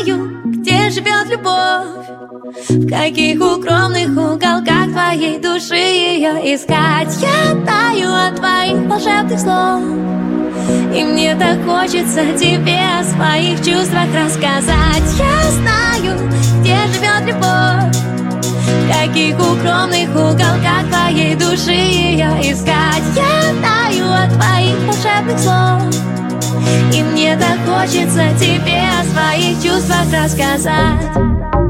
знаю, где живет любовь. В каких укромных уголках твоей души ее искать? Я таю от твоих волшебных слов. И мне так хочется тебе о своих чувствах рассказать. Я знаю, где живет любовь. В каких укромных уголках твоей души ее искать? Я таю от твоих волшебных слов и мне так хочется тебе о своих чувствах рассказать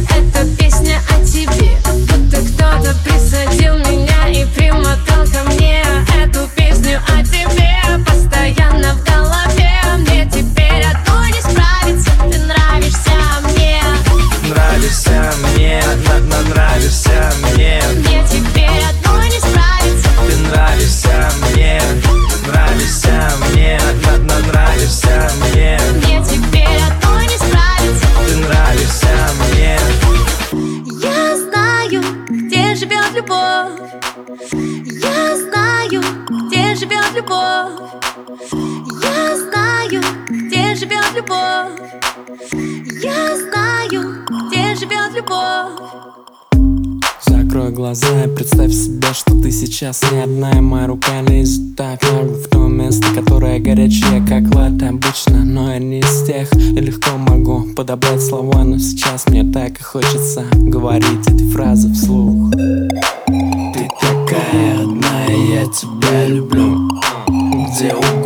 И моя рука лезет так в то место, которое горячее, как лед обычно Но я не из тех, и легко могу подобрать слова Но сейчас мне так и хочется говорить эти фразы вслух. Ты такая одна, я тебя люблю. Где угодно,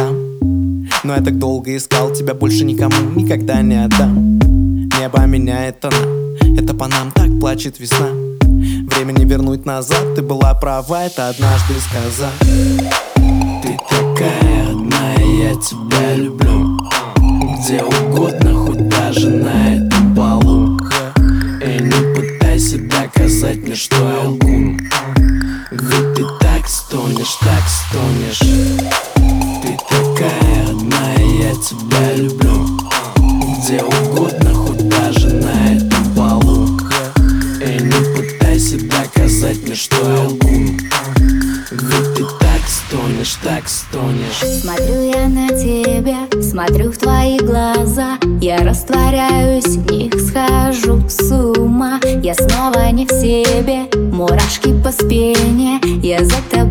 Адам Но я так долго искал Тебя больше никому никогда не отдам. Небо меняет она Это по нам так плачет весна. Время не вернуть назад Ты была права, это однажды сказал. Ты такая одна, и я тебя люблю. Где угодно, хоть даже на этом полу. И не пытайся доказать мне, что я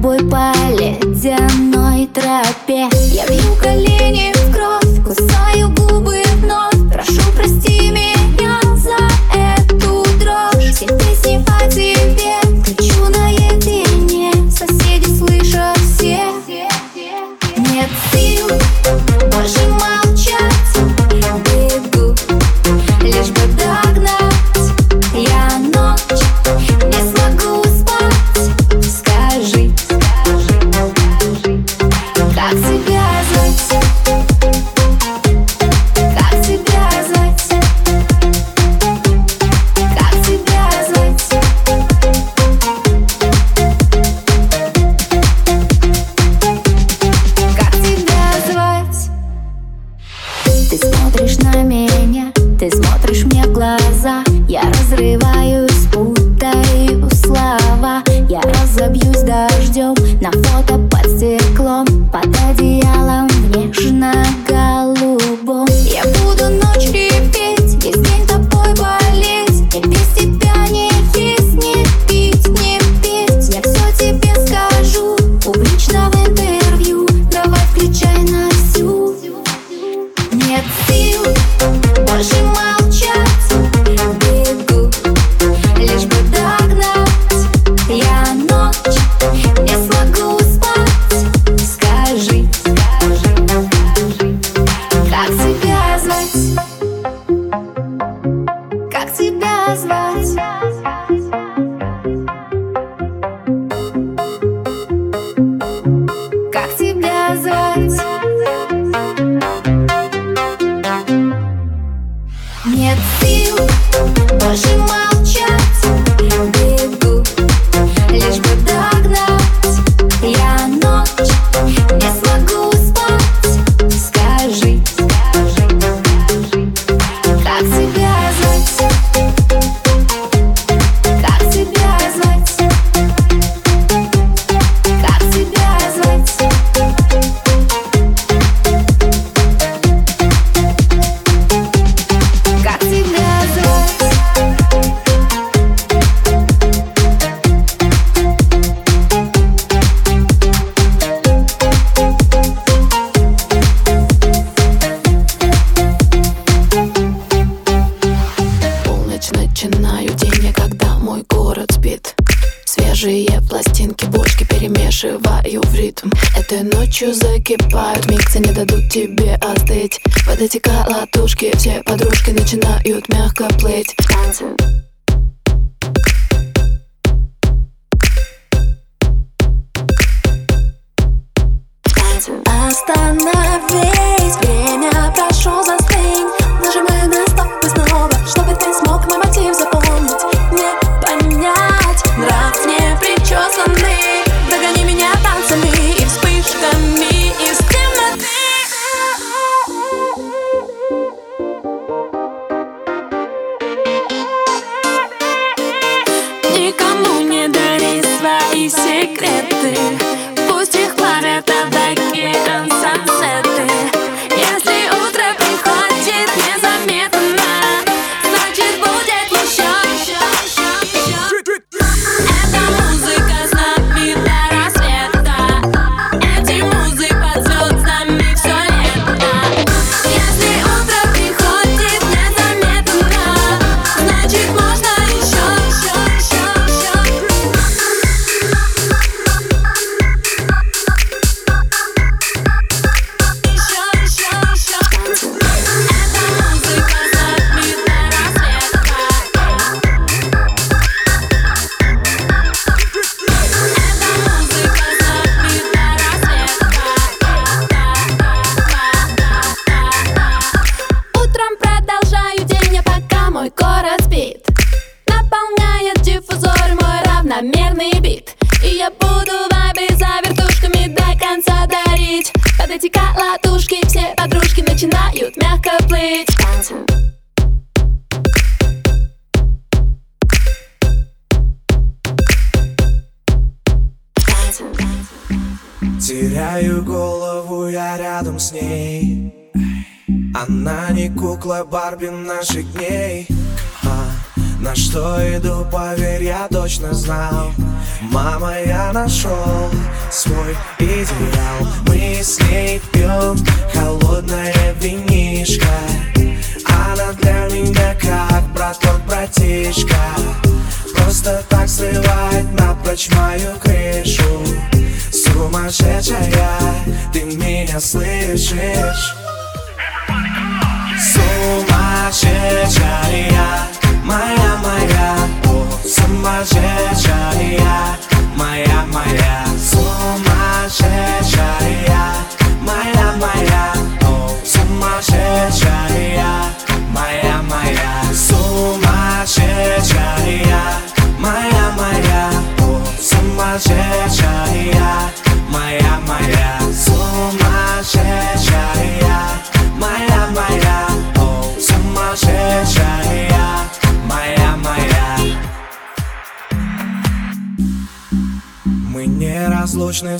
тобой по ледяной тропе. Я бью колени в кровь, кусаю губы Rush на ладошке Все подружки начинают мягко плыть. В танце Остановись, время прошло за Теряю голову, я рядом с ней. Она не кукла Барби наших дней а, На что иду, поверь, я точно знал. Мама, я нашел свой идеал. Мы с ней пьем холодное винишко. Она для меня как браток-братишка просто так срывает напрочь мою крышу. Сумасшедшая, ты меня слышишь? Сумасшедшая, моя, моя, о, сумасшедшая, моя, моя, сумасшедшая, моя, моя, о, сумасшедшая.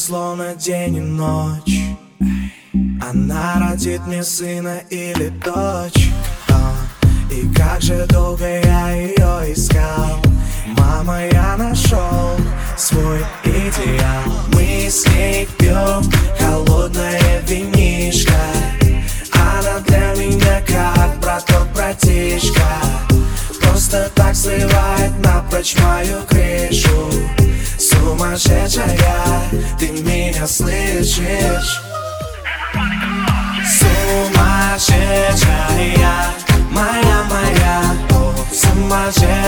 Словно день и ночь. Она родит мне сына или дочь. А, И как же долго я ее искал. Мама, я нашел свой идеал. Мы с ней пьем холодное винишко. Она для меня как браток, братишка. Просто так сливает напрочь мою крышу Сумасшедшая, ты меня слышишь? Сумасшедшая, моя, моя, сумасшедшая,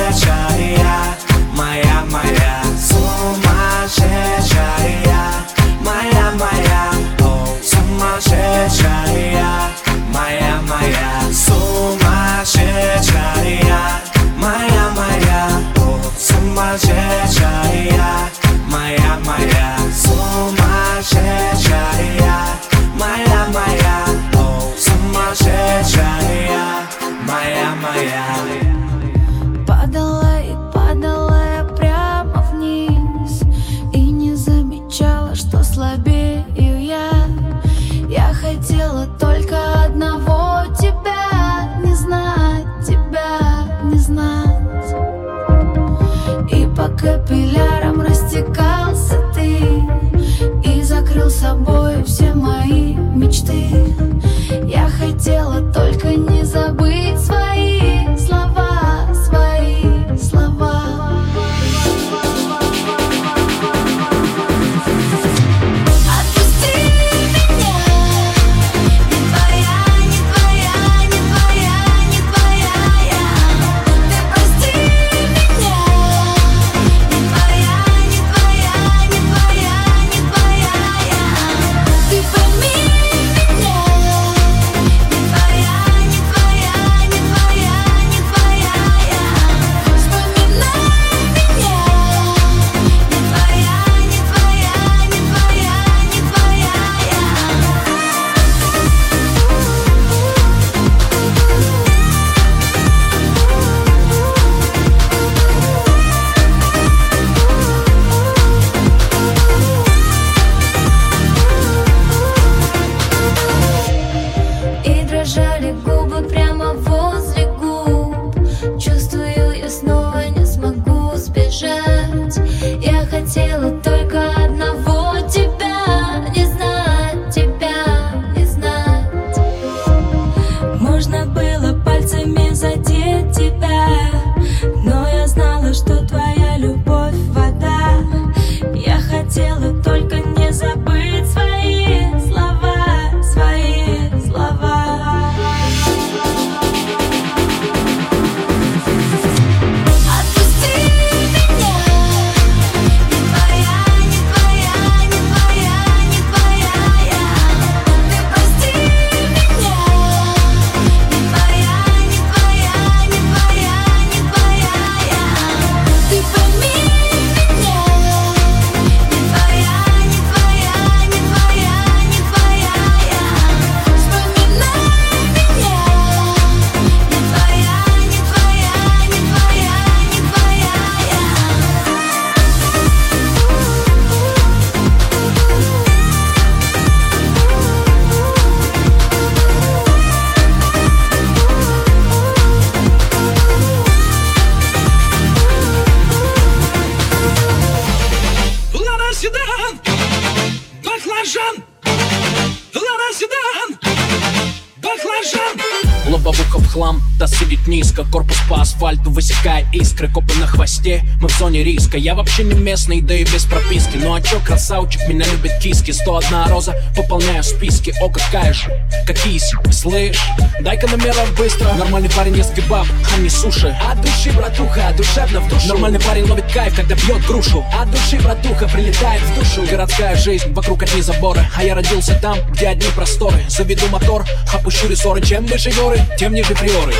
зоне риска. Я вообще не местный, да и без прописки. Ну а чё, красавчик, меня любит киски. 101 роза, пополняю списки. О, какая же, какие слышь. Дай-ка номеров быстро. Нормальный парень ест кебаб, а не суши От души, братуха, душевно в душу. Нормальный парень ловит кайф, когда бьет грушу. От души, братуха, прилетает в душу. Городская жизнь, вокруг одни заборы. А я родился там, где одни просторы. Заведу мотор, опущу рессоры. Чем выше горы, тем ниже приоры.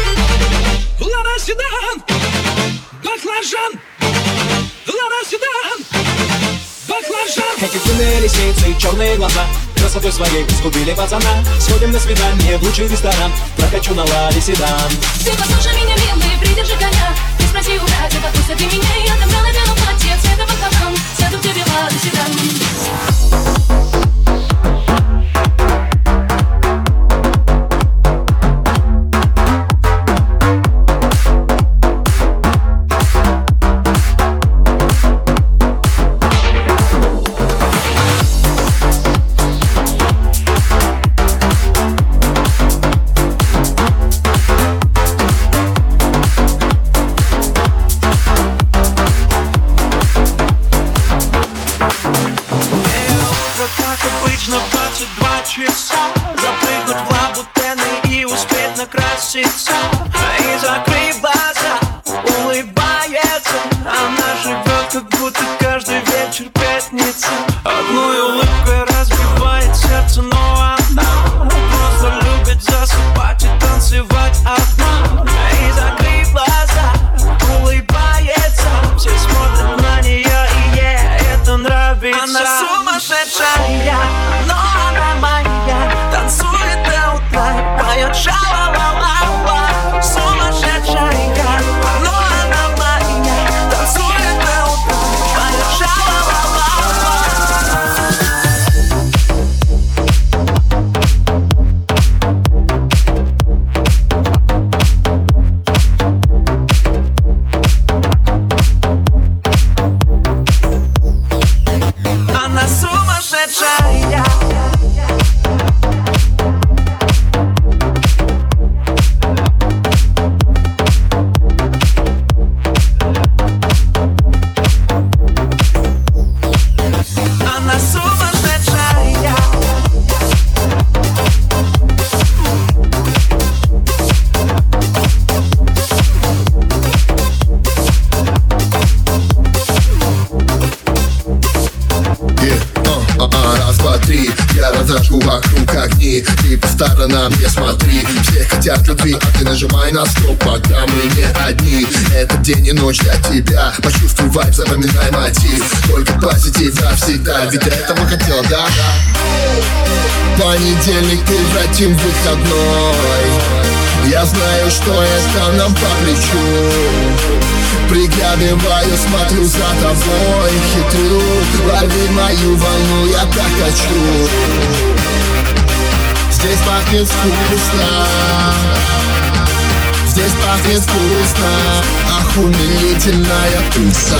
Лада Седан, баклажан, Лада Седан, баклажан. Эти длинные ресницы и черные глаза. Красотой своей сгубили пацана. Сходим на свидание в лучший ресторан. Прокачу на ладе седан. Ты послушай меня, милый, придержи коня. Ты спроси у братьев, отпустят ли меня. Я отобрала белом платье цвета баклажан Сяду хотим выходной. Я знаю, что это нам по плечу. Приглядываю, смотрю за тобой. Хитрю, лови мою волну, я так хочу Здесь пахнет вкусно. Здесь пахнет вкусно. Ах, умилительная туса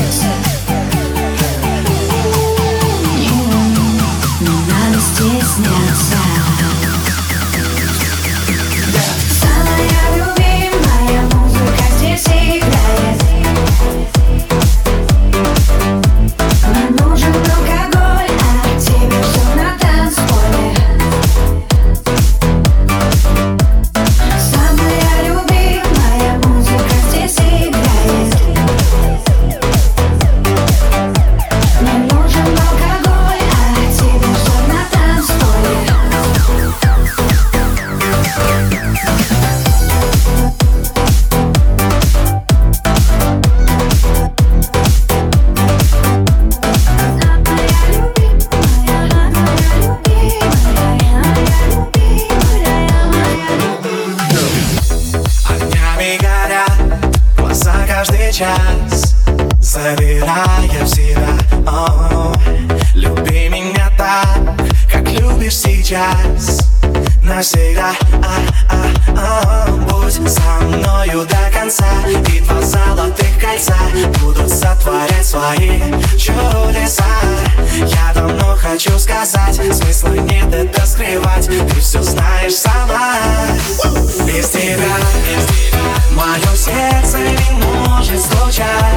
child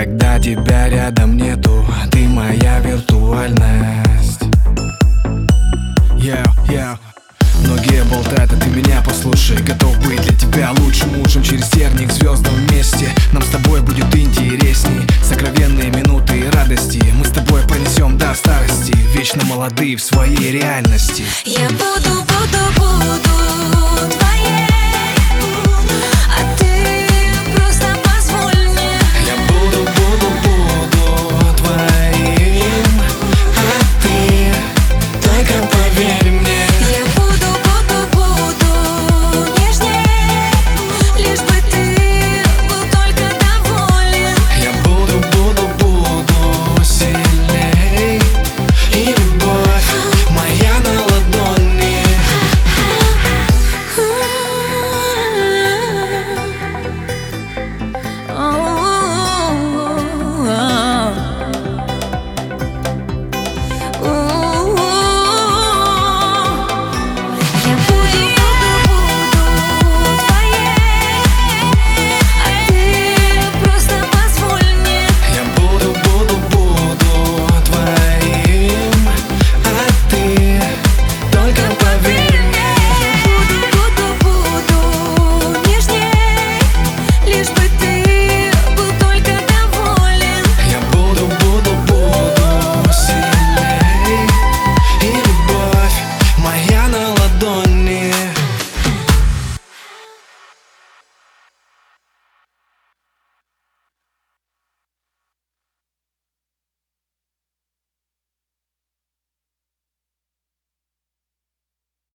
Когда тебя рядом нету, ты моя виртуальность. Yeah, yeah. Многие болтают, а ты меня послушай. Готов быть для тебя лучшим мужем Через терник звездам вместе. Нам с тобой будет интересней. Сокровенные минуты и радости. Мы с тобой понесем до старости. Вечно молодые в своей реальности. Я буду, буду, буду.